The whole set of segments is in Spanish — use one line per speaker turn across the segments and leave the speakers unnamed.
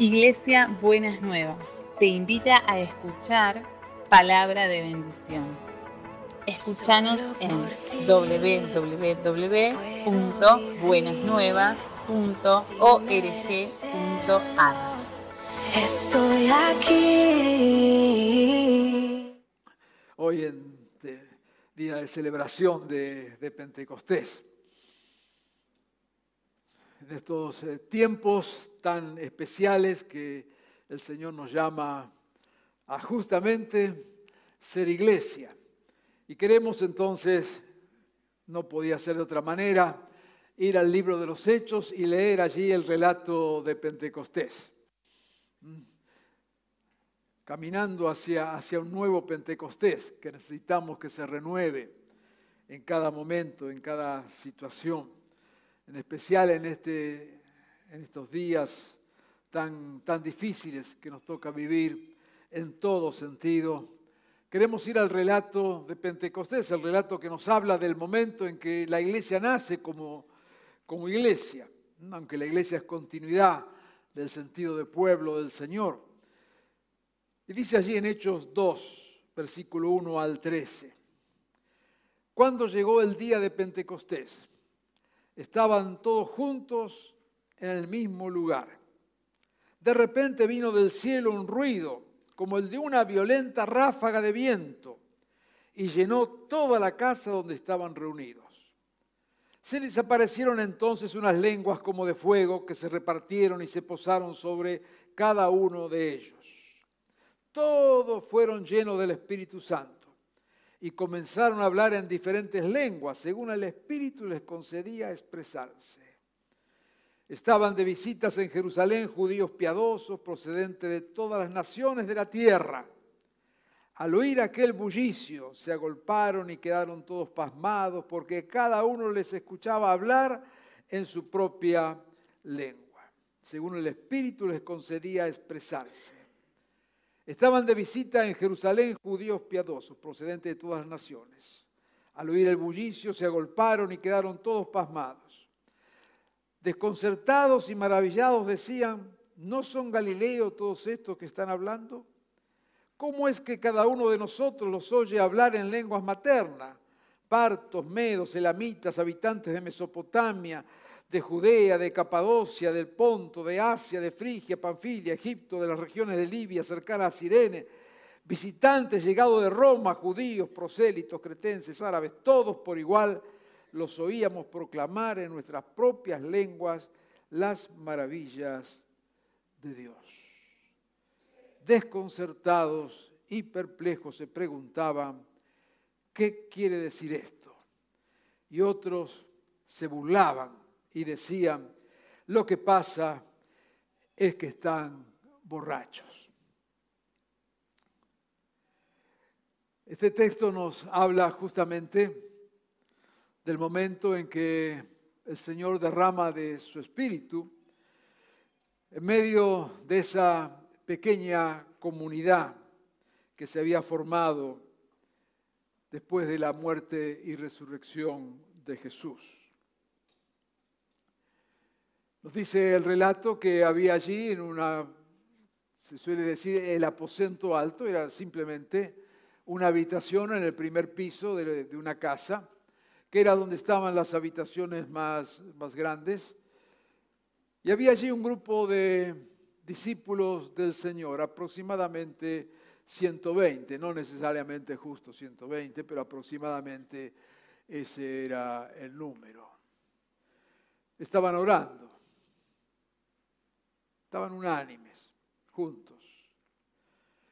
Iglesia Buenas Nuevas te invita a escuchar palabra de bendición. Escúchanos en www.buenasnuevas.org.ar.
Estoy aquí.
Hoy en día de celebración de, de Pentecostés en estos eh, tiempos tan especiales que el Señor nos llama a justamente ser iglesia. Y queremos entonces, no podía ser de otra manera, ir al libro de los Hechos y leer allí el relato de Pentecostés. Mm. Caminando hacia, hacia un nuevo Pentecostés que necesitamos que se renueve en cada momento, en cada situación en especial en, este, en estos días tan, tan difíciles que nos toca vivir en todo sentido. Queremos ir al relato de Pentecostés, el relato que nos habla del momento en que la iglesia nace como, como iglesia, aunque la iglesia es continuidad del sentido de pueblo del Señor. Y dice allí en Hechos 2, versículo 1 al 13, cuando llegó el día de Pentecostés, estaban todos juntos en el mismo lugar. De repente vino del cielo un ruido, como el de una violenta ráfaga de viento, y llenó toda la casa donde estaban reunidos. Se les aparecieron entonces unas lenguas como de fuego que se repartieron y se posaron sobre cada uno de ellos. Todos fueron llenos del Espíritu Santo y comenzaron a hablar en diferentes lenguas, según el Espíritu les concedía expresarse. Estaban de visitas en Jerusalén judíos piadosos procedentes de todas las naciones de la tierra. Al oír aquel bullicio, se agolparon y quedaron todos pasmados porque cada uno les escuchaba hablar en su propia lengua, según el Espíritu les concedía expresarse. Estaban de visita en Jerusalén judíos piadosos, procedentes de todas las naciones. Al oír el bullicio se agolparon y quedaron todos pasmados. Desconcertados y maravillados decían, ¿no son Galileos todos estos que están hablando? ¿Cómo es que cada uno de nosotros los oye hablar en lenguas maternas? Partos, medos, elamitas, habitantes de Mesopotamia, de Judea, de Capadocia, del Ponto, de Asia, de Frigia, Panfilia, Egipto, de las regiones de Libia, cercana a Sirene, visitantes llegados de Roma, judíos, prosélitos, cretenses, árabes, todos por igual los oíamos proclamar en nuestras propias lenguas las maravillas de Dios. Desconcertados y perplejos se preguntaban, ¿qué quiere decir esto? Y otros se burlaban y decían, lo que pasa es que están borrachos. Este texto nos habla justamente del momento en que el Señor derrama de su espíritu en medio de esa pequeña comunidad que se había formado después de la muerte y resurrección de Jesús. Nos dice el relato que había allí en una, se suele decir, el aposento alto, era simplemente una habitación en el primer piso de, una casa, que era donde estaban las habitaciones más, más grandes. Y había allí un grupo de discípulos del Señor, aproximadamente 120, no necesariamente justo 120, pero aproximadamente ese era el número. Estaban orando. Estaban unánimes, juntos.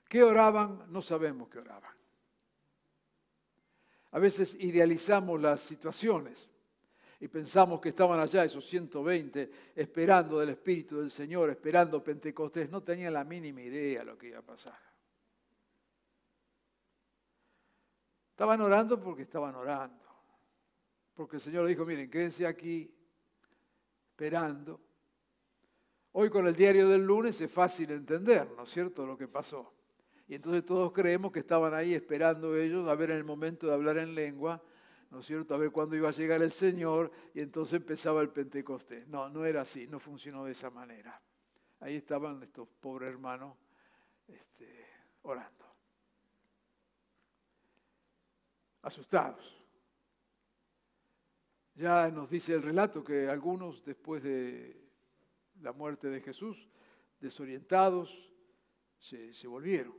¿Qué oraban? No sabemos qué oraban. A veces idealizamos las situaciones y pensamos que estaban allá esos 120 esperando del Espíritu del Señor, esperando Pentecostés. No tenían la mínima idea de lo que iba a pasar. Estaban orando porque estaban orando. Porque el Señor dijo, miren, quédense aquí esperando Hoy con el diario del lunes es fácil entender, ¿no es cierto?, lo que pasó. Y entonces todos creemos que estaban ahí esperando ellos a ver en el momento de hablar en lengua, ¿no es cierto?, a ver cuándo iba a llegar el Señor y entonces empezaba el Pentecostés. No, no era así, no funcionó de esa manera. ahí estaban estos pobres hermanos este, orando. Asustados. Ya nos dice el relato que algunos, después de la muerte de Jesús, desorientados, se, volvieron.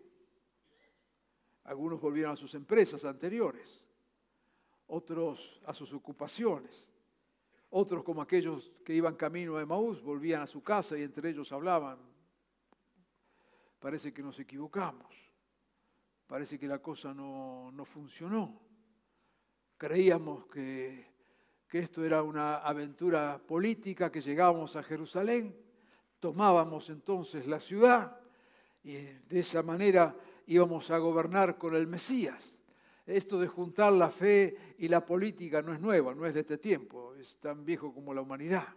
Algunos volvieron a sus empresas anteriores, otros a sus ocupaciones, otros como aquellos que iban camino a Emaús volvían a su casa y entre ellos hablaban. Parece que nos equivocamos, parece que la cosa no, no funcionó. Creíamos que, que esto era una aventura política, que llegábamos a Jerusalén, tomábamos entonces la ciudad y de esa manera íbamos a gobernar con el Mesías. Esto de juntar la fe y la política no es nuevo, no es de este tiempo, es tan viejo como la humanidad.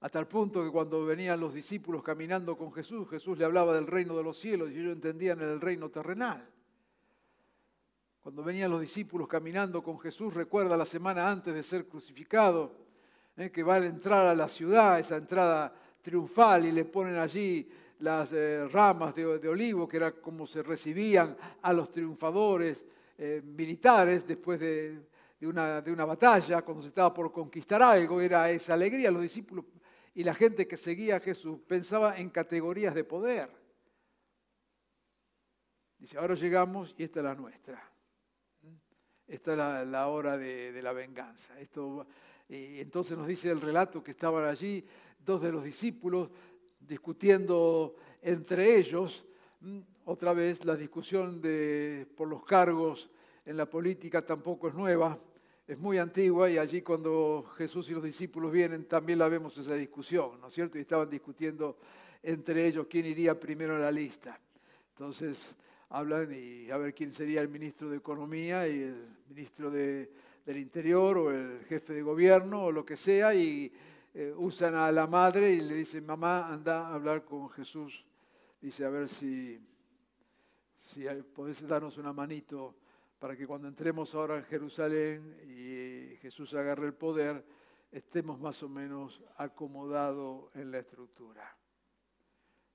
A tal punto que cuando venían los discípulos caminando con Jesús, Jesús le hablaba del reino de los cielos y ellos entendían el reino terrenal. Cuando venían los discípulos caminando con Jesús, recuerda la semana antes de ser crucificado, eh, que van a entrar a la ciudad, esa entrada triunfal, y le ponen allí las eh, ramas de, olivo, que era como se recibían a los triunfadores eh, militares después de, una, de una batalla, cuando se estaba por conquistar algo, era esa alegría. Los discípulos y la gente que seguía a Jesús pensaba en categorías de poder. Dice, ahora llegamos y esta es la nuestra. Esta es la, hora de, la venganza. Esto, y entonces nos dice el relato que estaban allí dos de los discípulos discutiendo entre ellos. Mm, otra vez la discusión de, por los cargos en la política tampoco es nueva, es muy antigua y allí cuando Jesús y los discípulos vienen también la vemos esa discusión, ¿no es cierto? Y estaban discutiendo entre ellos quién iría primero en la lista. Entonces hablan y a ver quién sería el ministro de Economía y el ministro de, del Interior o el jefe de gobierno o lo que sea y eh, usan a la madre y le dicen, mamá, anda a hablar con Jesús. Dice, a ver si, si podés darnos una manito para que cuando entremos ahora en Jerusalén y Jesús agarre el poder, estemos más o menos acomodados en la estructura.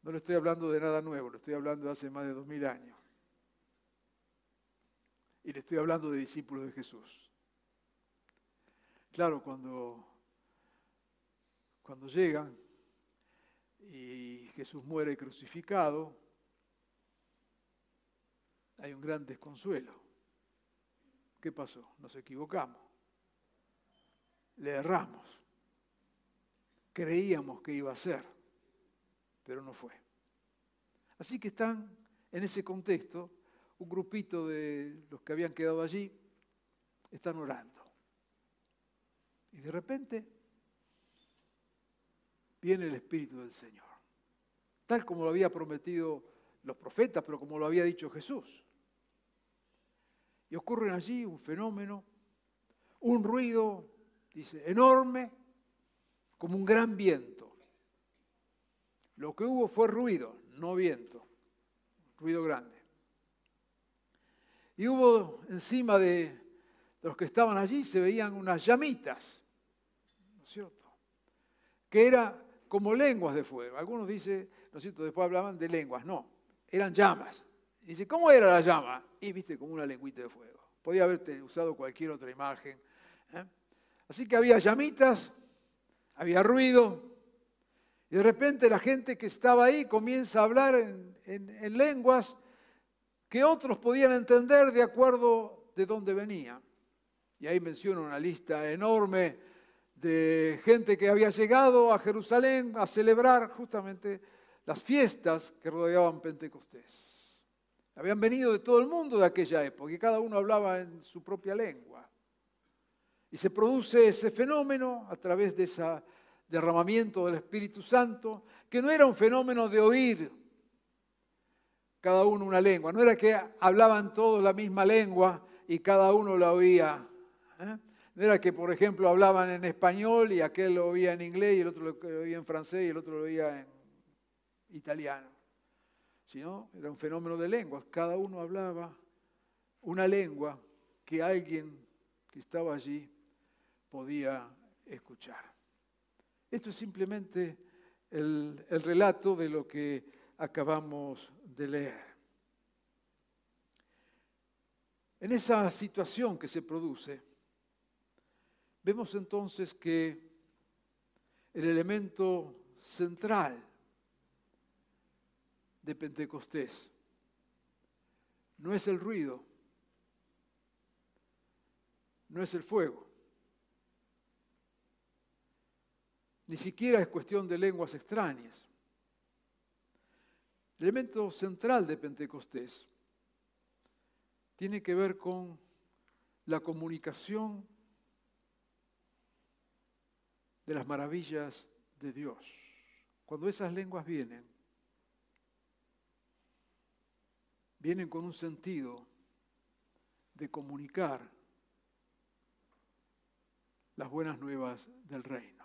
No le estoy hablando de nada nuevo, le estoy hablando de hace más de dos mil años. Y le estoy hablando de discípulos de Jesús. Claro, cuando cuando llegan y Jesús muere crucificado, hay un gran desconsuelo. ¿Qué pasó? Nos equivocamos. Le erramos. Creíamos que iba a ser, pero no fue. Así que están en ese contexto, un grupito de los que habían quedado allí, están orando. Y de repente viene el Espíritu del Señor. Tal como lo había prometido los profetas, pero como lo había dicho Jesús. Y ocurre allí un fenómeno, un ruido, dice, enorme, como un gran viento. Lo que hubo fue ruido, no viento, ruido grande. Y hubo encima de los que estaban allí, se veían unas llamitas, ¿no es cierto? Que era como lenguas de fuego. Algunos dicen, ¿no es cierto? Después hablaban de lenguas. No, eran llamas. dice, ¿cómo era la llama? Y viste, como una lengüita de fuego. Podía haberte usado cualquier otra imagen. ¿eh? Así que había llamitas, había ruido, y de repente la gente que estaba ahí comienza a hablar en lenguas que otros podían entender de acuerdo de dónde venían. Y ahí menciona una lista enorme de gente que había llegado a Jerusalén a celebrar justamente las fiestas que rodeaban Pentecostés. Habían venido de todo el mundo de aquella época y cada uno hablaba en su propia lengua. Y se produce ese fenómeno a través de ese derramamiento del Espíritu Santo, que no era un fenómeno de oír cada uno una lengua, no era que hablaban todos la misma lengua y cada uno la oía. ¿eh? No era que, por ejemplo, hablaban en español y aquel lo oía en inglés y el otro lo oía en francés y el otro lo oía en italiano. Sino era un fenómeno de lenguas. Cada uno hablaba una lengua que alguien que estaba allí podía escuchar. Esto es simplemente el, el relato de lo que acabamos de leer. En esa situación que se produce, vemos entonces que el elemento central de Pentecostés no es el ruido, no es el fuego, ni siquiera es cuestión de lenguas extrañas. El elemento central de Pentecostés tiene que ver con la comunicación de las maravillas de Dios. Cuando esas lenguas vienen, vienen con un sentido de comunicar las buenas nuevas del reino.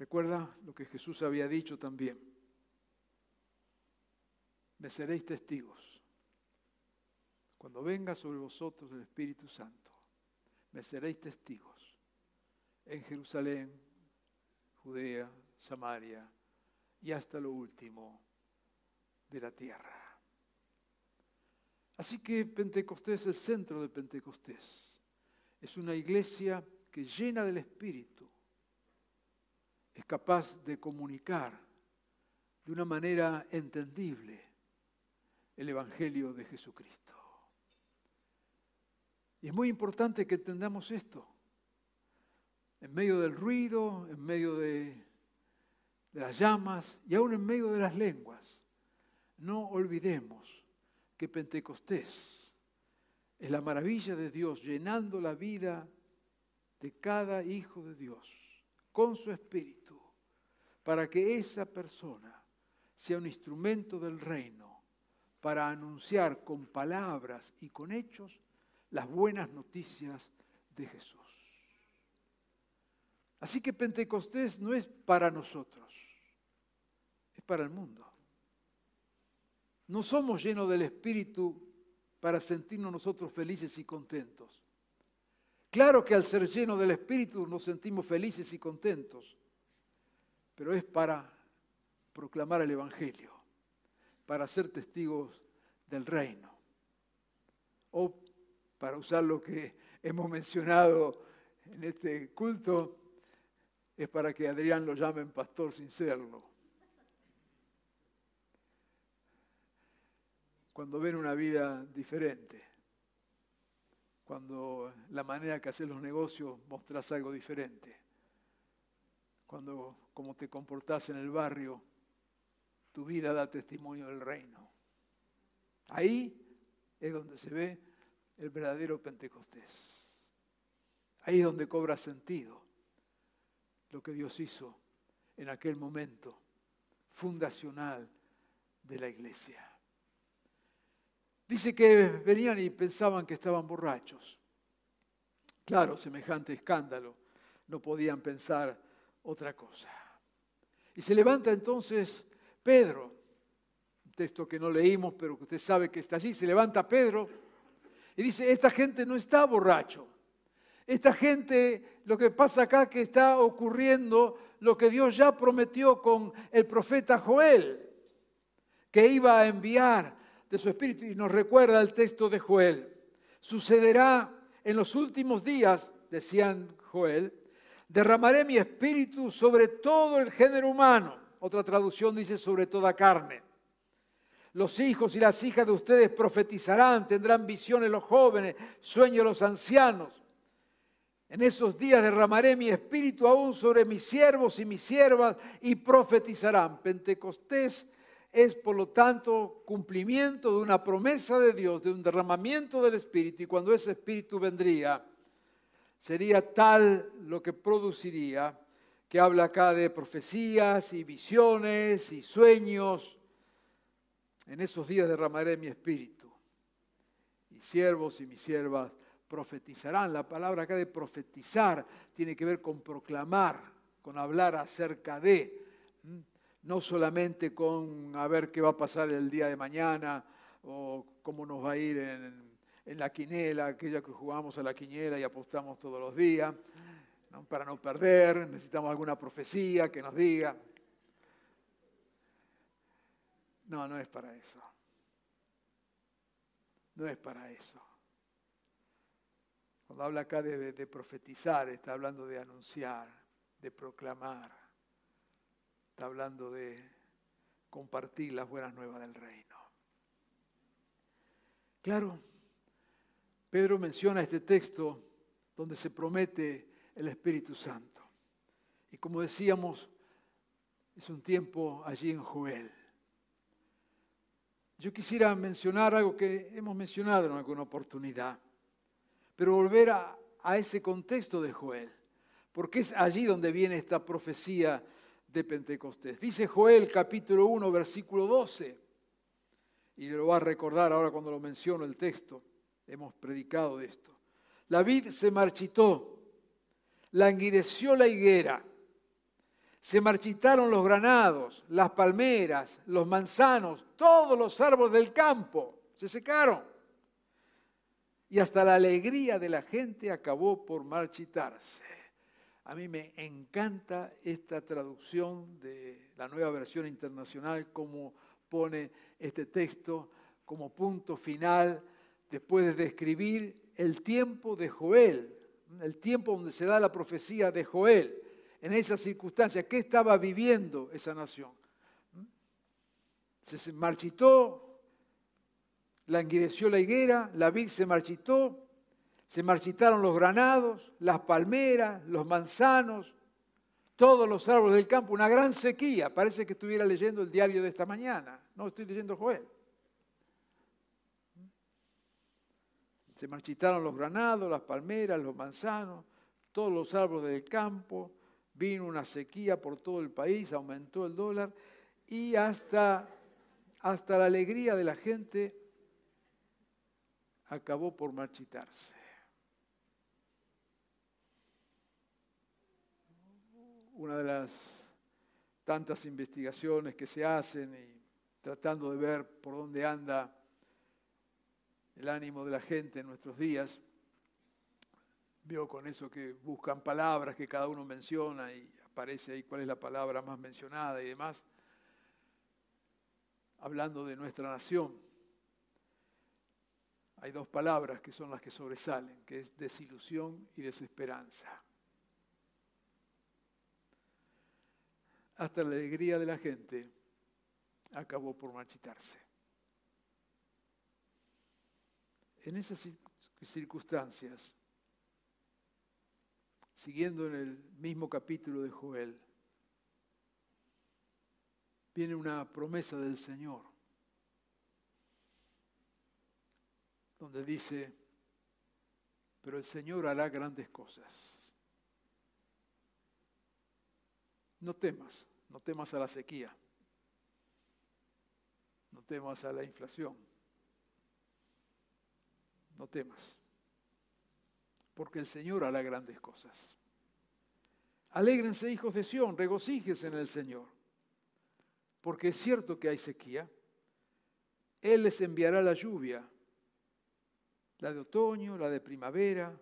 Recuerda lo que Jesús había dicho también. Me seréis testigos. Cuando venga sobre vosotros el Espíritu Santo, me seréis testigos en Jerusalén, Judea, Samaria y hasta lo último de la tierra. Así que Pentecostés, el centro de Pentecostés, es una iglesia que llena del Espíritu es capaz de comunicar de una manera entendible el Evangelio de Jesucristo. Y es muy importante que entendamos esto. En medio del ruido, en medio de, las llamas y aún en medio de las lenguas, no olvidemos que Pentecostés es la maravilla de Dios llenando la vida de cada hijo de Dios con su espíritu para que esa persona sea un instrumento del reino para anunciar con palabras y con hechos las buenas noticias de Jesús. Así que Pentecostés no es para nosotros, es para el mundo. No somos llenos del Espíritu para sentirnos nosotros felices y contentos. Claro que al ser llenos del Espíritu nos sentimos felices y contentos, pero es para proclamar el Evangelio, para ser testigos del reino. O para usar lo que hemos mencionado en este culto, es para que Adrián lo llamen pastor sin serlo. Cuando ven una vida diferente, cuando la manera que haces los negocios mostrás algo diferente, cuando como te comportás en el barrio, tu vida da testimonio del reino. Ahí es donde se ve el verdadero Pentecostés. Ahí es donde cobra sentido lo que Dios hizo en aquel momento fundacional de la iglesia. Dice que venían y pensaban que estaban borrachos. Claro, semejante escándalo. No podían pensar otra cosa. Y se levanta entonces Pedro, un texto que no leímos, pero que usted sabe que está allí, se levanta Pedro y dice, esta gente no está borracho. Esta gente, lo que pasa acá que está ocurriendo lo que Dios ya prometió con el profeta Joel, que iba a enviar de su espíritu. Y nos recuerda el texto de Joel. Sucederá en los últimos días, decían Joel, derramaré mi espíritu sobre todo el género humano. Otra traducción dice sobre toda carne. Los hijos y las hijas de ustedes profetizarán, tendrán visiones los jóvenes, sueños los ancianos. En esos días derramaré mi espíritu aún sobre mis siervos y mis siervas y profetizarán. Pentecostés es, por lo tanto, cumplimiento de una promesa de Dios, de un derramamiento del espíritu. Y cuando ese espíritu vendría, sería tal lo que produciría, que habla acá de profecías y visiones y sueños. En esos días derramaré mi espíritu. Y siervos y mis siervas profetizarán. La palabra acá de profetizar tiene que ver con proclamar, con hablar acerca de, no solamente con a ver qué va a pasar el día de mañana o cómo nos va a ir en, la quinela, aquella que jugamos a la quiniela y apostamos todos los días. para no perder, necesitamos alguna profecía que nos diga. No, no es para eso. No es para eso. Cuando habla acá de profetizar, está hablando de anunciar, de proclamar, está hablando de compartir las buenas nuevas del reino. Claro, Pedro menciona este texto donde se promete el Espíritu Santo. Y como decíamos, es un tiempo allí en Joel. Yo quisiera mencionar algo que hemos mencionado en alguna oportunidad, pero volver a, a ese contexto de Joel, porque es allí donde viene esta profecía de Pentecostés. Dice Joel capítulo 1, versículo 12, y lo va a recordar ahora cuando lo menciono el texto, hemos predicado de esto. La vid se marchitó, languideció la higuera, se marchitaron los granados, las palmeras, los manzanos, todos los árboles del campo, se secaron. Y hasta la alegría de la gente acabó por marchitarse. A mí me encanta esta traducción de la nueva versión internacional, como pone este texto como punto final después de describir el tiempo de Joel, el tiempo donde se da la profecía de Joel, en esas circunstancias, ¿qué estaba viviendo esa nación? Se marchitó, languideció la higuera, la vid se marchitó, se marchitaron los granados, las palmeras, los manzanos, todos los árboles del campo, una gran sequía. Parece que estuviera leyendo el diario de esta mañana. No, estoy leyendo Joel. Se marchitaron los granados, las palmeras, los manzanos, todos los árboles del campo. Vino una sequía por todo el país, aumentó el dólar y hasta, hasta la alegría de la gente acabó por marchitarse. Una de las tantas investigaciones que se hacen y tratando de ver por dónde anda el ánimo de la gente en nuestros días. Veo con eso que buscan palabras que cada uno menciona y aparece ahí cuál es la palabra más mencionada y demás. Hablando de nuestra nación, hay dos palabras que son las que sobresalen, que es desilusión y desesperanza. Hasta la alegría de la gente acabó por marchitarse. En esas circunstancias, siguiendo en el mismo capítulo de Joel, viene una promesa del Señor, donde dice, pero el Señor hará grandes cosas. No temas, no temas a la sequía. No temas a la inflación. No temas. Porque el Señor hará grandes cosas. Alégrense, hijos de Sión, regocíjense en el Señor. Porque es cierto que hay sequía. Él les enviará la lluvia, la de otoño, la de primavera,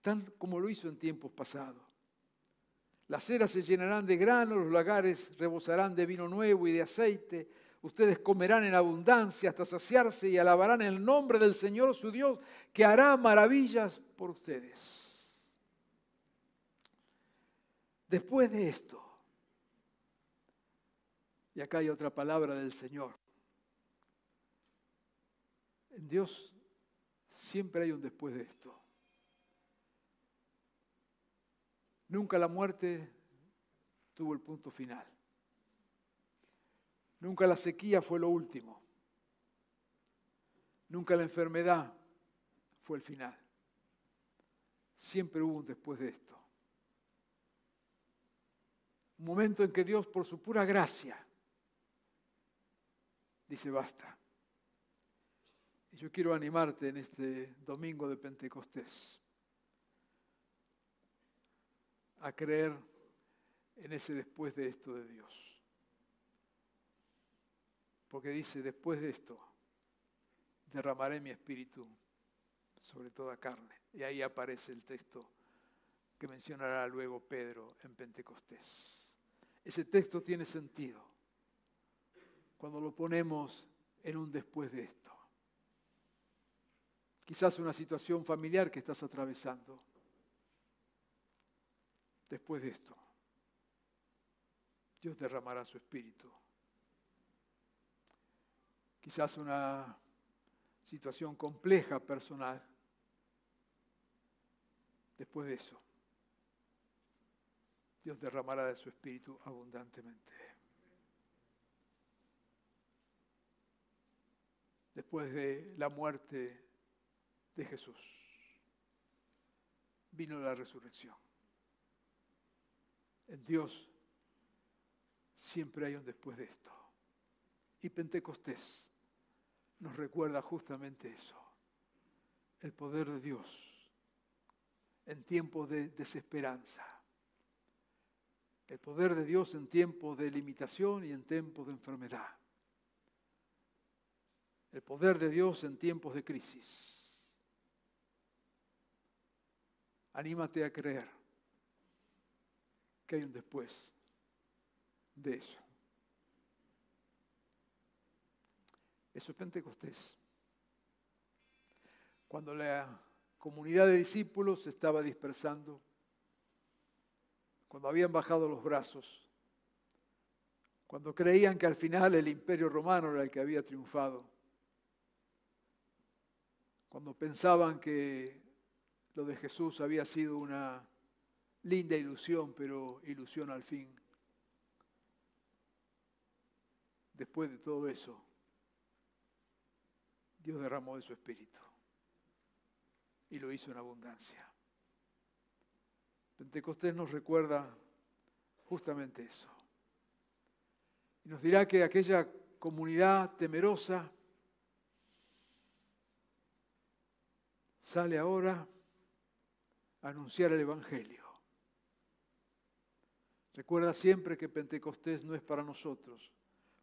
tal como lo hizo en tiempos pasados. Las eras se llenarán de grano, los lagares rebosarán de vino nuevo y de aceite. Ustedes comerán en abundancia hasta saciarse y alabarán el nombre del Señor su Dios, que hará maravillas por ustedes. Después de esto, y acá hay otra palabra del Señor, en Dios siempre hay un después de esto. Nunca la muerte tuvo el punto final. Nunca la sequía fue lo último. Nunca la enfermedad fue el final. Siempre hubo un después de esto. Un momento en que Dios, por su pura gracia, dice basta. Y yo quiero animarte en este domingo de Pentecostés a creer en ese después de esto de Dios. Porque dice, después de esto, derramaré mi espíritu sobre toda carne. Y ahí aparece el texto que mencionará luego Pedro en Pentecostés. Ese texto tiene sentido cuando lo ponemos en un después de esto. Quizás una situación familiar que estás atravesando. Después de esto, Dios derramará su espíritu. Quizás una situación compleja personal. Después de eso, Dios derramará de su espíritu abundantemente. Después de la muerte de Jesús, vino la resurrección. En Dios siempre hay un después de esto. Y Pentecostés nos recuerda justamente eso, el poder de Dios en tiempos de desesperanza, el poder de Dios en tiempos de limitación y en tiempos de enfermedad, el poder de Dios en tiempos de crisis. Anímate a creer que hay un después de eso. Eso es Pentecostés. Cuando la comunidad de discípulos se estaba dispersando, cuando habían bajado los brazos, cuando creían que al final el imperio romano era el que había triunfado, cuando pensaban que lo de Jesús había sido una linda ilusión, pero ilusión al fin. Después de todo eso, Dios derramó de su espíritu y lo hizo en abundancia. Pentecostés nos recuerda justamente eso. Y nos dirá que aquella comunidad temerosa sale ahora a anunciar el Evangelio. Recuerda siempre que Pentecostés no es para nosotros.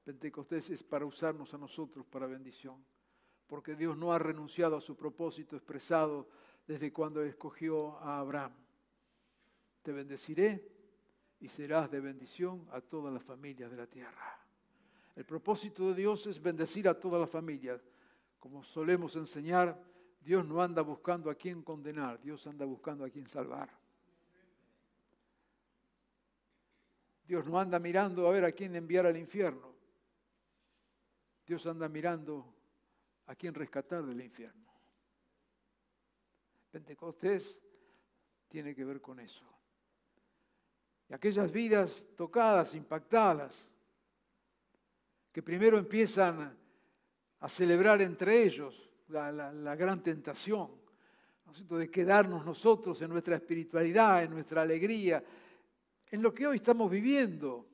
Pentecostés es para usarnos a nosotros para bendición porque Dios no ha renunciado a su propósito expresado desde cuando escogió a Abraham. Te bendeciré y serás de bendición a todas las familias de la tierra. El propósito de Dios es bendecir a todas las familias. Como solemos enseñar, Dios no anda buscando a quién condenar, Dios anda buscando a quién salvar. Dios no anda mirando a ver a quién enviar al infierno. Dios anda mirando a quien rescatar del infierno. Pentecostés tiene que ver con eso. Y aquellas vidas tocadas, impactadas, que primero empiezan a celebrar entre ellos la, gran tentación, ¿no de quedarnos nosotros en nuestra espiritualidad, en nuestra alegría, en lo que hoy estamos viviendo.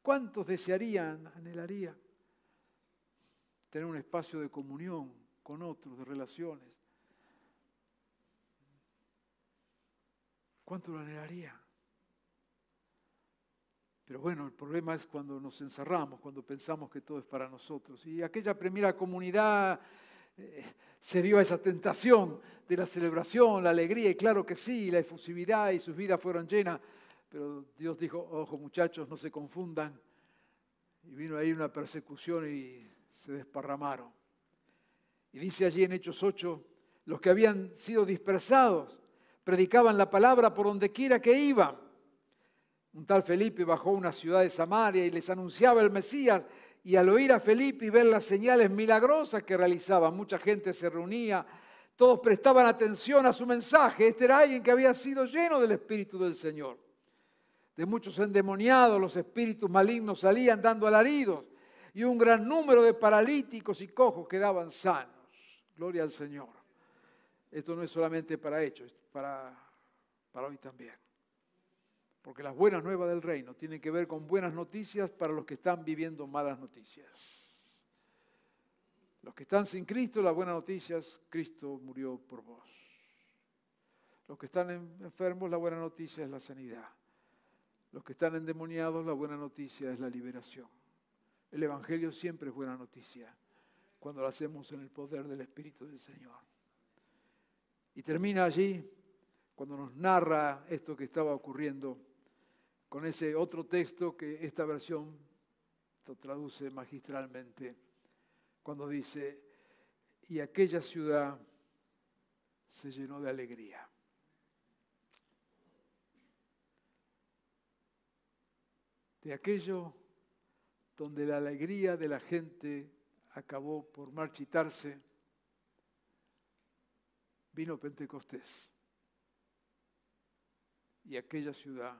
¿Cuántos desearían, anhelarían tener un espacio de comunión con otros, de relaciones. ¿Cuánto lo anhelaría? Pero bueno, el problema es cuando nos encerramos, cuando pensamos que todo es para nosotros. Y aquella primera comunidad eh, se dio a esa tentación de la celebración, la alegría, y claro que sí, la efusividad y sus vidas fueron llenas. Pero Dios dijo, ojo muchachos, no se confundan. Y vino ahí una persecución y se desparramaron. Y dice allí en Hechos 8, los que habían sido dispersados predicaban la palabra por donde quiera que iban. Un tal Felipe bajó a una ciudad de Samaria y les anunciaba el Mesías. Y al oír a Felipe y ver las señales milagrosas que realizaba, mucha gente se reunía, todos prestaban atención a su mensaje. Este era alguien que había sido lleno del Espíritu del Señor. De muchos endemoniados, los espíritus malignos salían dando alaridos y un gran número de paralíticos y cojos quedaban sanos. Gloria al Señor. Esto no es solamente para hechos, es para, para hoy también. Porque las buenas nuevas del reino tienen que ver con buenas noticias para los que están viviendo malas noticias. Los que están sin Cristo, las buenas noticias, Cristo murió por vos. Los que están enfermos, la buena noticia es la sanidad. Los que están endemoniados, la buena noticia es la liberación. El Evangelio siempre es buena noticia cuando lo hacemos en el poder del Espíritu del Señor. Y termina allí cuando nos narra esto que estaba ocurriendo con ese otro texto que esta versión lo traduce magistralmente, cuando dice, y aquella ciudad se llenó de alegría. De aquello donde la alegría de la gente acabó por marchitarse, vino Pentecostés. Y aquella ciudad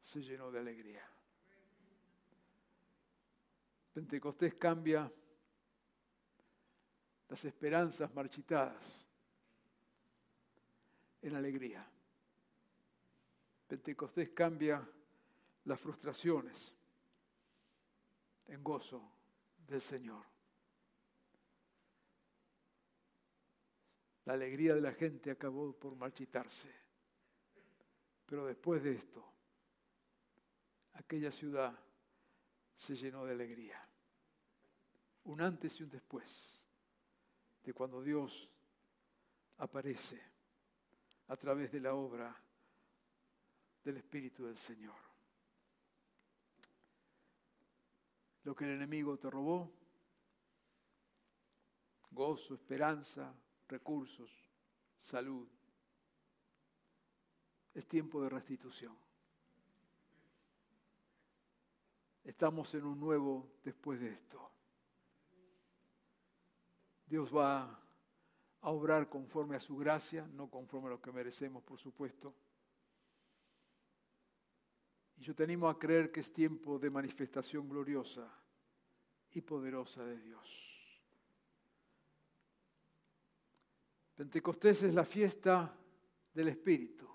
se llenó de alegría. Pentecostés cambia las esperanzas marchitadas en alegría. Pentecostés cambia las frustraciones en gozo del Señor. La alegría de la gente acabó por marchitarse. Pero después de esto, aquella ciudad se llenó de alegría. Un antes y un después de cuando Dios aparece a través de la obra del Espíritu del Señor. Lo que el enemigo te robó, gozo, esperanza, recursos, salud, es tiempo de restitución. Estamos en un nuevo después de esto. Dios va a obrar conforme a su gracia, no conforme a lo que merecemos, por supuesto. Y yo te animo a creer que es tiempo de manifestación gloriosa y poderosa de Dios. Pentecostés es la fiesta del Espíritu.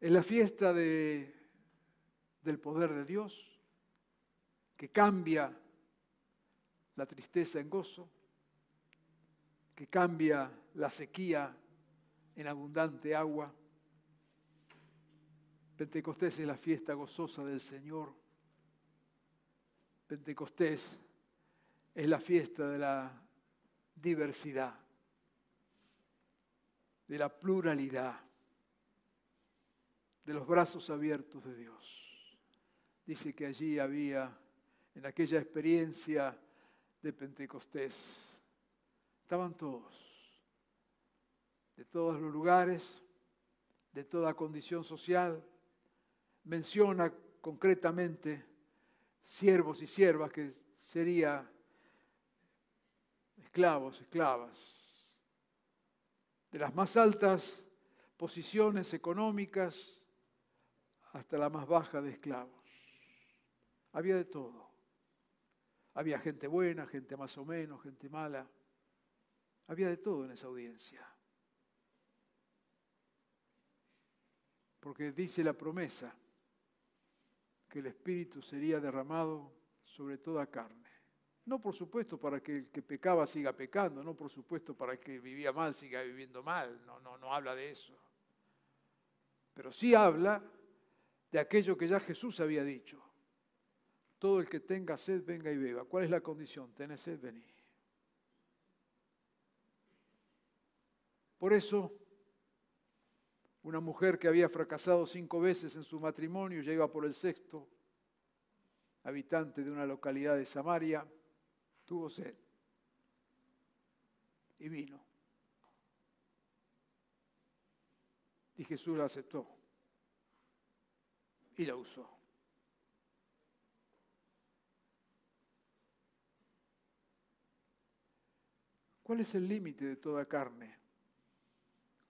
Es la fiesta de del poder de Dios, que cambia la tristeza en gozo, que cambia la sequía en abundante agua. Pentecostés es la fiesta gozosa del Señor. Pentecostés es la fiesta de la diversidad, de la pluralidad, de los brazos abiertos de Dios dice que allí había, en aquella experiencia de Pentecostés, estaban todos, de todos los lugares, de toda condición social. Menciona concretamente siervos y siervas, que sería esclavos, esclavas, de las más altas posiciones económicas hasta la más baja de esclavos. Había de todo. Había gente buena, gente más o menos, gente mala. Había de todo en esa audiencia. Porque dice la promesa que el Espíritu sería derramado sobre toda carne. No por supuesto para que el que pecaba siga pecando, no por supuesto para el que vivía mal siga viviendo mal, no, no, no habla de eso. Pero sí habla de aquello que ya Jesús había dicho. Todo el que tenga sed, venga y beba. ¿Cuál es la condición? Tenés sed, vení. Por eso, una mujer que había fracasado cinco veces en su matrimonio, ya iba por el sexto, habitante de una localidad de Samaria, tuvo sed y vino. Y Jesús la aceptó y la usó. ¿Cuál es el límite de toda carne?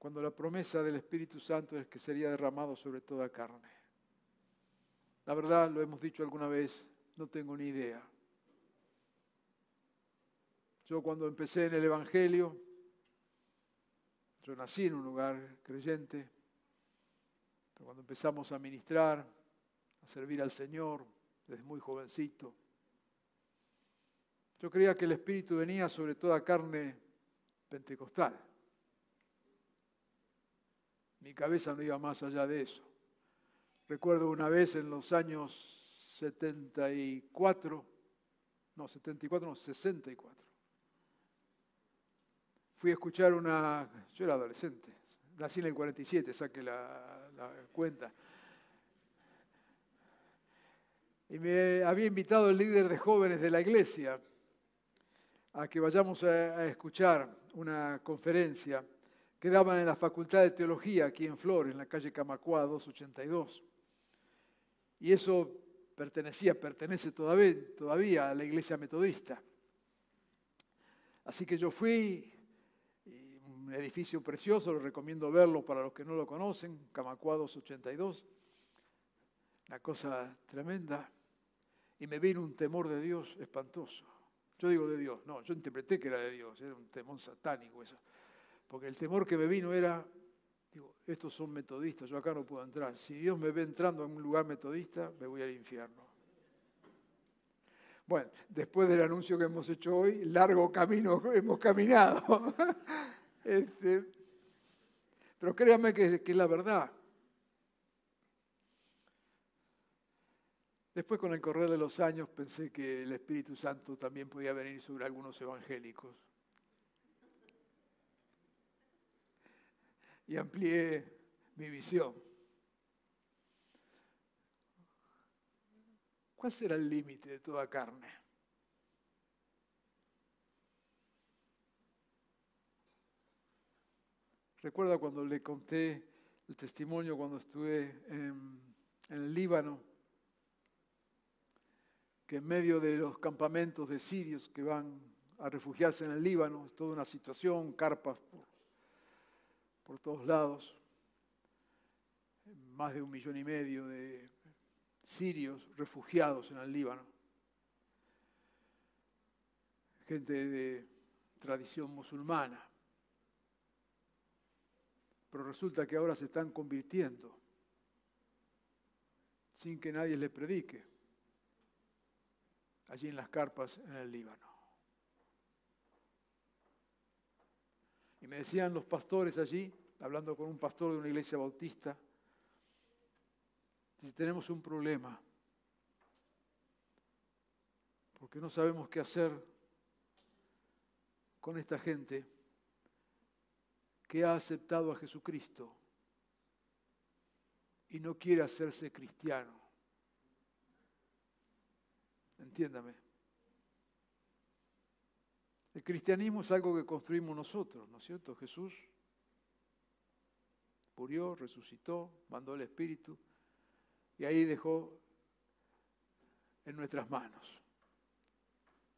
Cuando la promesa del Espíritu Santo es que sería derramado sobre toda carne. La verdad, lo hemos dicho alguna vez, no tengo ni idea. Yo cuando empecé en el Evangelio, yo nací en un lugar creyente, pero cuando empezamos a ministrar, a servir al Señor desde muy jovencito, yo creía que el Espíritu venía sobre toda carne pentecostal. Mi cabeza no iba más allá de eso. Recuerdo una vez en los años 74, no, 74, no, 64. Fui a escuchar una, yo era adolescente, nací en el 47, saque la, cuenta. Y me había invitado el líder de jóvenes de la iglesia a que vayamos a escuchar una conferencia que daban en la Facultad de Teología aquí en Flores, en la calle Camacuá 282. Y eso pertenecía, pertenece todavía, todavía a la iglesia metodista. Así que yo fui, un edificio precioso, lo recomiendo verlo para los que no lo conocen, Camacuá 282, una cosa tremenda, y me vino un temor de Dios espantoso. Yo digo de Dios, no, yo interpreté que era de Dios, era un temor satánico eso. Porque el temor que me vino era, digo, estos son metodistas, yo acá no puedo entrar. Si Dios me ve entrando en un lugar metodista, me voy al infierno. Bueno, después del anuncio que hemos hecho hoy, largo camino hemos caminado. Este, pero créanme que, que es la verdad. Después con el correr de los años pensé que el Espíritu Santo también podía venir sobre algunos evangélicos. Y amplié mi visión. ¿Cuál será el límite de toda carne? Recuerda cuando le conté el testimonio cuando estuve en, el Líbano, que en medio de los campamentos de sirios que van a refugiarse en el Líbano, es toda una situación, carpas por, por todos lados, más de un millón y medio de sirios refugiados en el Líbano, gente de tradición musulmana, pero resulta que ahora se están convirtiendo sin que nadie les predique allí en las carpas en el Líbano. Y me decían los pastores allí, hablando con un pastor de una iglesia bautista, si tenemos un problema, porque no sabemos qué hacer con esta gente que ha aceptado a Jesucristo y no quiere hacerse cristiano. Entiéndame. El cristianismo es algo que construimos nosotros, ¿no es cierto? Jesús murió, resucitó, mandó el Espíritu y ahí dejó en nuestras manos.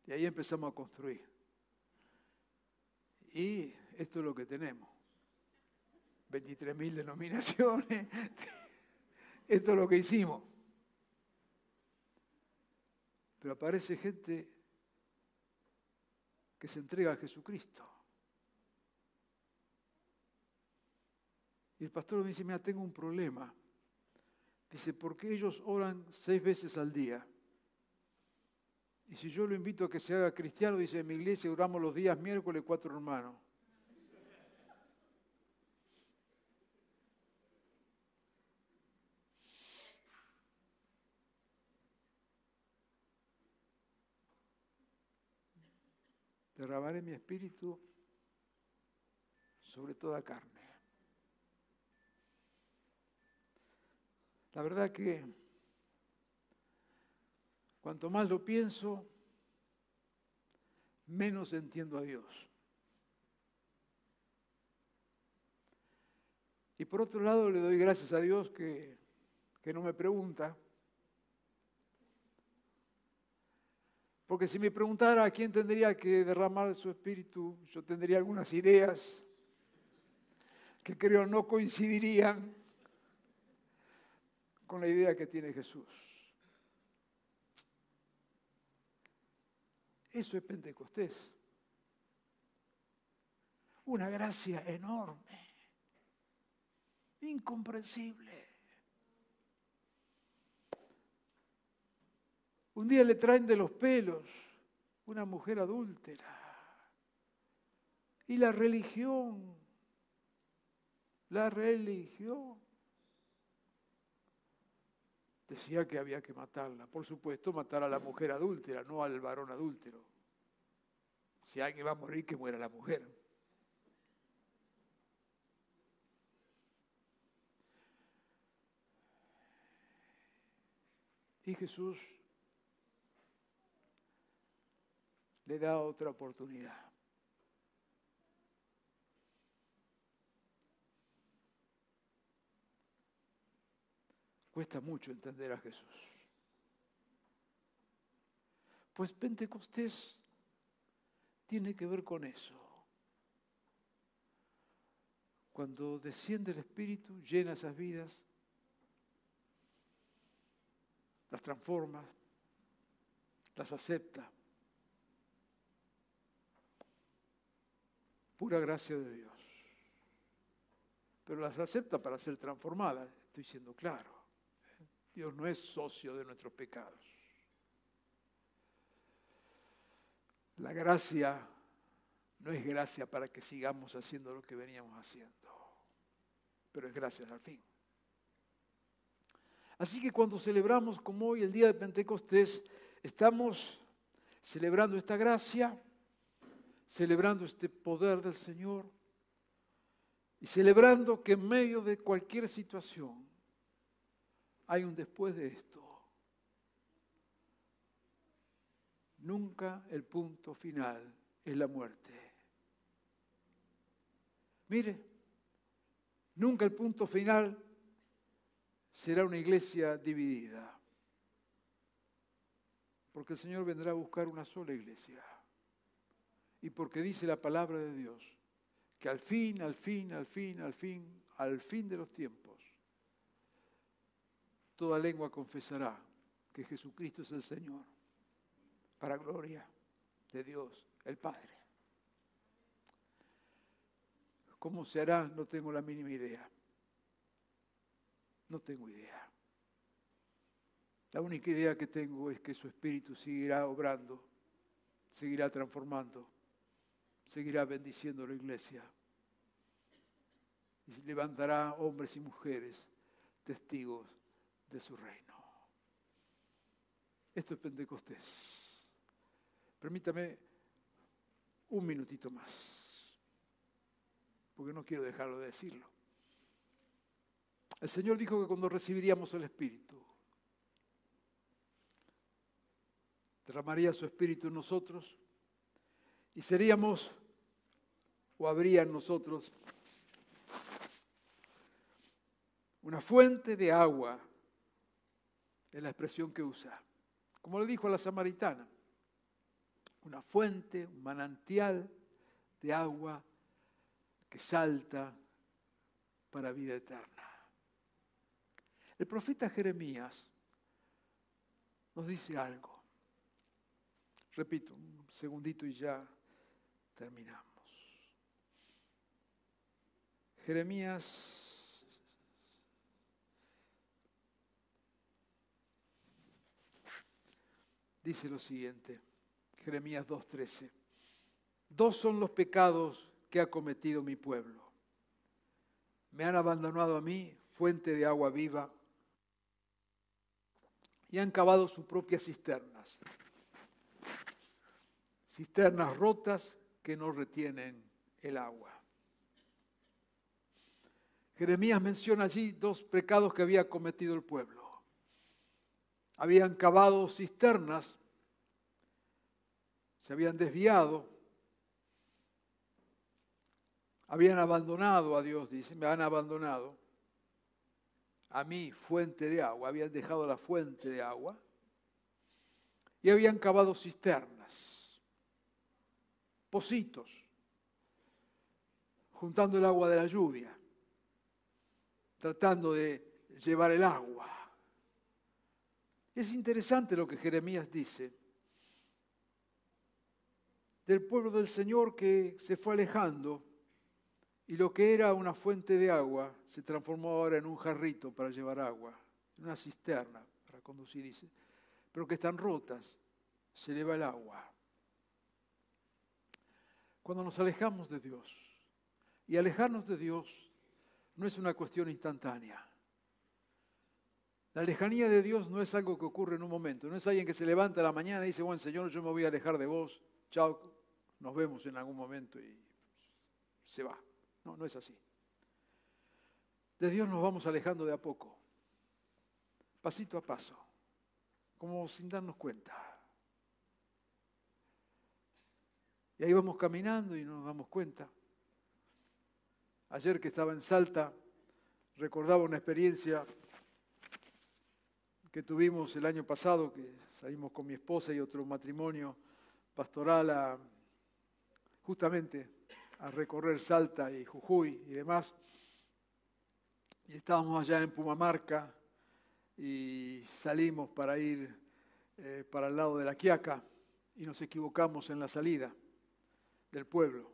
Y ahí empezamos a construir. Y esto es lo que tenemos. 23.000 denominaciones. Esto es lo que hicimos. Pero aparece gente que se entrega a Jesucristo. Y el pastor me dice, mira, tengo un problema. Dice, porque ellos oran seis veces al día. Y si yo lo invito a que se haga cristiano, dice, en mi iglesia oramos los días miércoles cuatro hermanos. Derramaré mi espíritu sobre toda carne. La verdad que cuanto más lo pienso, menos entiendo a Dios. Y por otro lado le doy gracias a Dios que, que no me pregunta, Porque si me preguntara a quién tendría que derramar su espíritu, yo tendría algunas ideas que creo no coincidirían con la idea que tiene Jesús. Eso es Pentecostés. Una gracia enorme, incomprensible. Un día le traen de los pelos una mujer adúltera. Y la religión, la religión, decía que había que matarla. Por supuesto, matar a la mujer adúltera, no al varón adúltero. Si alguien va a morir, que muera la mujer. Y Jesús le da otra oportunidad. Cuesta mucho entender a Jesús. Pues Pentecostés tiene que ver con eso. Cuando desciende el Espíritu, llena esas vidas, las transforma, las acepta. Pura gracia de Dios. Pero las acepta para ser transformadas, estoy siendo claro. Dios no es socio de nuestros pecados. La gracia no es gracia para que sigamos haciendo lo que veníamos haciendo, pero es gracias al fin. Así que cuando celebramos como hoy el día de Pentecostés, estamos celebrando esta gracia, celebrando este poder del Señor y celebrando que en medio de cualquier situación hay un después de esto. Nunca el punto final es la muerte. Mire, nunca el punto final será una iglesia dividida. Porque el Señor vendrá a buscar una sola iglesia. Y porque dice la palabra de Dios que al fin, al fin, al fin, al fin, al fin de los tiempos, toda lengua confesará que Jesucristo es el Señor, para gloria de Dios, el Padre. ¿Cómo se hará? No tengo la mínima idea. No tengo idea. La única idea que tengo es que su Espíritu seguirá obrando, seguirá transformando, seguirá bendiciendo la iglesia y levantará hombres y mujeres testigos de su reino. Esto es Pentecostés. Permítame un minutito más, porque no quiero dejarlo de decirlo. El Señor dijo que cuando recibiríamos el Espíritu, derramaría su Espíritu en nosotros y seríamos, o habría en nosotros, una fuente de agua es la expresión que usa. Como le dijo a la samaritana, una fuente, un manantial de agua que salta para vida eterna. El profeta Jeremías nos dice algo. Repito, un segundito y ya terminamos. Jeremías dice lo siguiente, Jeremías 2.13. Dos son los pecados que ha cometido mi pueblo. Me han abandonado a mí, fuente de agua viva, y han cavado sus propias cisternas. Cisternas rotas que no retienen el agua. Jeremías menciona allí dos pecados que había cometido el pueblo. Habían cavado cisternas se habían desviado, habían abandonado a Dios, dice, me han abandonado a mí, fuente de agua, habían dejado la fuente de agua y habían cavado cisternas, pocitos, juntando el agua de la lluvia, tratando de llevar el agua. Es interesante lo que Jeremías dice del pueblo del Señor que se fue alejando y lo que era una fuente de agua se transformó ahora en un jarrito para llevar agua, en una cisterna para conducir, dice, pero que están rotas, se lleva el agua. Cuando nos alejamos de Dios, y alejarnos de Dios no es una cuestión instantánea. La lejanía de Dios no es algo que ocurre en un momento, no es alguien que se levanta a la mañana y dice, bueno Señor, yo me voy a alejar de vos, chao, nos vemos en algún momento y se va. No, no es así. De Dios nos vamos alejando de a poco, pasito a paso. como sin darnos cuenta. Y ahí vamos caminando y no nos damos cuenta. Ayer que estaba en Salta, recordaba una experiencia que tuvimos el año pasado, que salimos con mi esposa y otro matrimonio pastoral a, justamente a recorrer Salta y Jujuy y demás. Y estábamos allá en Pumamarca y salimos para ir eh, para el lado de la Quiaca y nos equivocamos en la salida del pueblo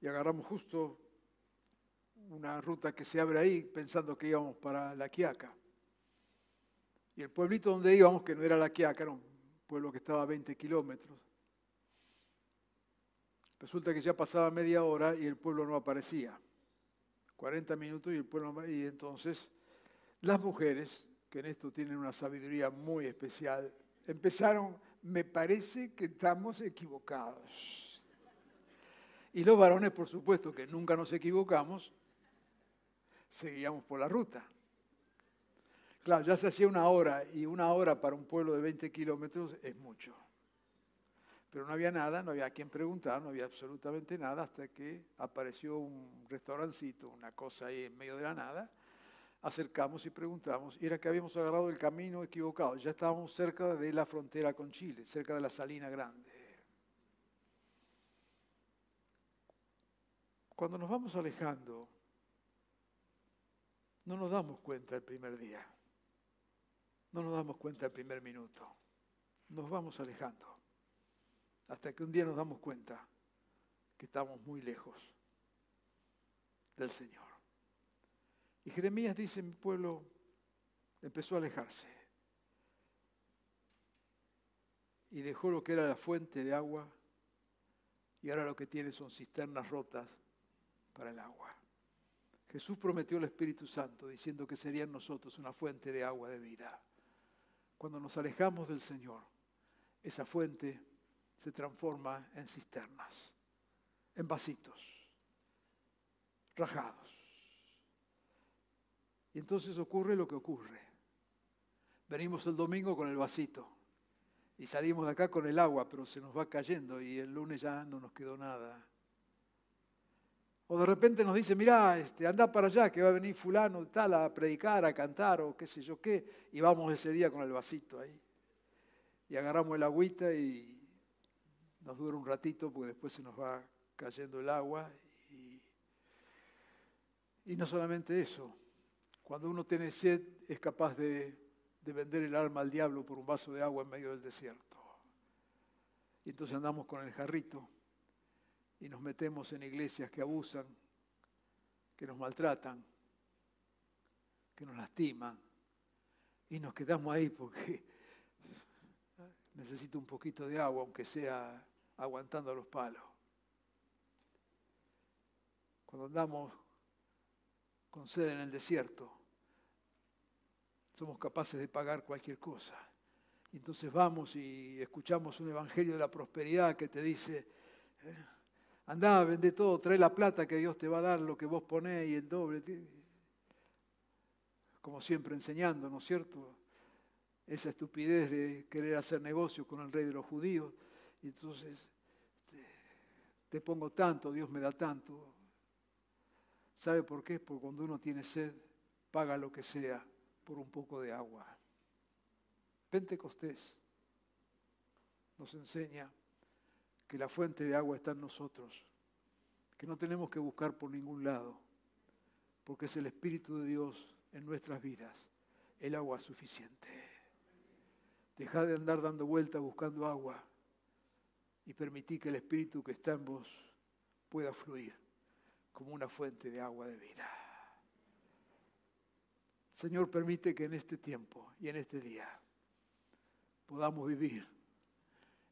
y agarramos justo una ruta que se abre ahí pensando que íbamos para La Quiaca. Y el pueblito donde íbamos, que no era La Quiaca, era un pueblo que estaba a 20 kilómetros, resulta que ya pasaba media hora y el pueblo no aparecía. 40 minutos y el pueblo no aparecía. Y entonces las mujeres, que en esto tienen una sabiduría muy especial, empezaron, me parece que estamos equivocados. Y los varones, por supuesto, que nunca nos equivocamos, seguíamos por la ruta. Claro, ya se hacía una hora y una hora para un pueblo de 20 kilómetros es mucho. Pero no había nada, no había a quien preguntar, no había absolutamente nada hasta que apareció un restaurancito, una cosa ahí en medio de la nada. Acercamos y preguntamos, y era que habíamos agarrado el camino equivocado. Ya estábamos cerca de la frontera con Chile, cerca de la Salina Grande. Cuando nos vamos alejando, no nos damos cuenta el primer día, no nos damos cuenta el primer minuto, nos vamos alejando, hasta que un día nos damos cuenta que estamos muy lejos del Señor. Y Jeremías dice, mi pueblo empezó a alejarse y dejó lo que era la fuente de agua y ahora lo que tiene son cisternas rotas para el agua. Jesús prometió el Espíritu Santo diciendo que sería en nosotros una fuente de agua de vida. Cuando nos alejamos del Señor, esa fuente se transforma en cisternas, en vasitos, rajados. Y entonces ocurre lo que ocurre. Venimos el domingo con el vasito y salimos de acá con el agua, pero se nos va cayendo y el lunes ya no nos quedó nada. O de repente nos dice, mirá, este, anda para allá, que va a venir fulano tal a predicar, a cantar o qué sé yo qué, y vamos ese día con el vasito ahí. Y agarramos el agüita y nos dura un ratito porque después se nos va cayendo el agua. Y, y no solamente eso, cuando uno tiene sed es capaz de, de vender el alma al diablo por un vaso de agua en medio del desierto. Y entonces andamos con el jarrito y nos metemos en iglesias que abusan, que nos maltratan, que nos lastiman, y nos quedamos ahí porque necesito un poquito de agua, aunque sea aguantando los palos. Cuando andamos con sed en el desierto, somos capaces de pagar cualquier cosa. Y entonces vamos y escuchamos un evangelio de la prosperidad que te dice, eh, Andá, vende todo, trae la plata que Dios te va a dar, lo que vos ponés y el doble. Como siempre enseñando, ¿no es cierto? Esa estupidez de querer hacer negocio con el rey de los judíos. Y entonces, te, pongo tanto, Dios me da tanto. ¿Sabe por qué? Porque cuando uno tiene sed, paga lo que sea por un poco de agua. Pentecostés nos enseña que la fuente de agua está en nosotros, que no tenemos que buscar por ningún lado, porque es el Espíritu de Dios en nuestras vidas, el agua suficiente. Deja de andar dando vueltas buscando agua y permití que el Espíritu que está en vos pueda fluir como una fuente de agua de vida. Señor, permite que en este tiempo y en este día podamos vivir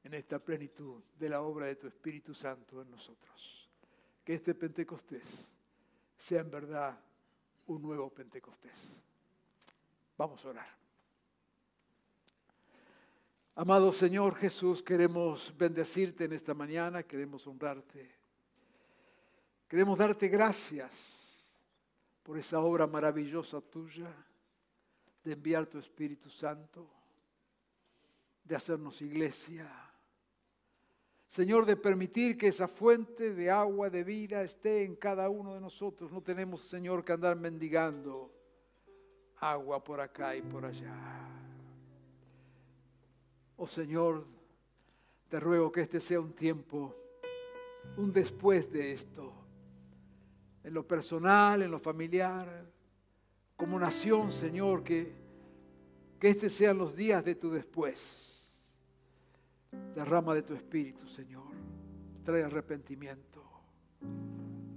en esta plenitud de la obra de tu Espíritu Santo en nosotros. Que este Pentecostés sea en verdad un nuevo Pentecostés. Vamos a orar. Amado Señor Jesús, queremos bendecirte en esta mañana, queremos honrarte. Queremos darte gracias por esa obra maravillosa tuya de enviar tu Espíritu Santo de hacernos iglesia. Señor, de permitir que esa fuente de agua, de vida, esté en cada uno de nosotros. No tenemos, Señor, que andar mendigando agua por acá y por allá. Oh Señor, te ruego que este sea un tiempo, un después de esto, en lo personal, en lo familiar, como nación, Señor, que, que este sean los días de tu después. Derrama de tu espíritu, Señor. Trae arrepentimiento.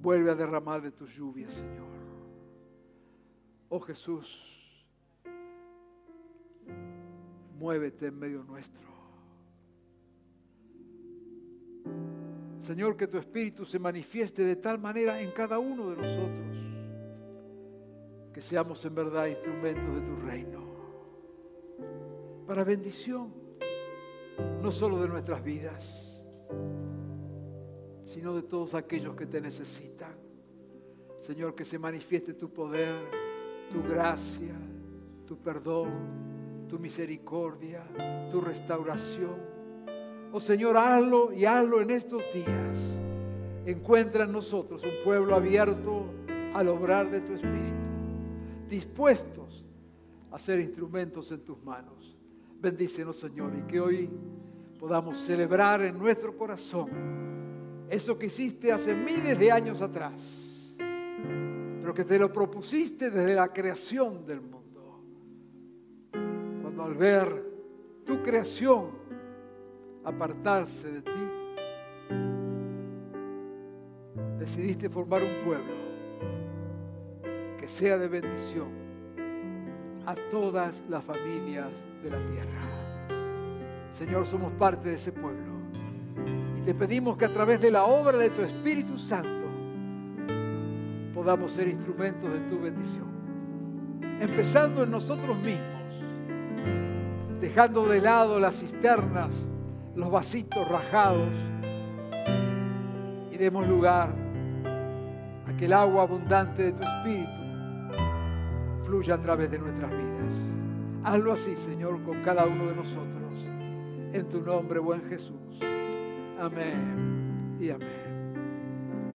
Vuelve a derramar de tus lluvias, Señor. Oh Jesús, muévete en medio nuestro. Señor, que tu espíritu se manifieste de tal manera en cada uno de nosotros, que seamos en verdad instrumentos de tu reino, para bendición no solo de nuestras vidas, sino de todos aquellos que te necesitan. Señor, que se manifieste tu poder, tu gracia, tu perdón, tu misericordia, tu restauración. Oh Señor, hazlo y hazlo en estos días. Encuentra en nosotros un pueblo abierto al obrar de tu Espíritu, dispuestos a ser instrumentos en tus manos. Bendícenos, Señor, y que hoy podamos celebrar en nuestro corazón eso que hiciste hace miles de años atrás, pero que te lo propusiste desde la creación del mundo. Cuando al ver tu creación apartarse de ti, decidiste formar un pueblo que sea de bendición a todas las familias de la tierra. Señor, somos parte de ese pueblo. Y te pedimos que a través de la obra de tu Espíritu Santo podamos ser instrumentos de tu bendición. Empezando en nosotros mismos, dejando de lado las cisternas, los vasitos rajados y demos lugar a que el agua abundante de tu Espíritu fluya a través de nuestras vidas. Hazlo así, Señor, con cada uno de nosotros en tu nombre, buen Jesús. Amén y amén.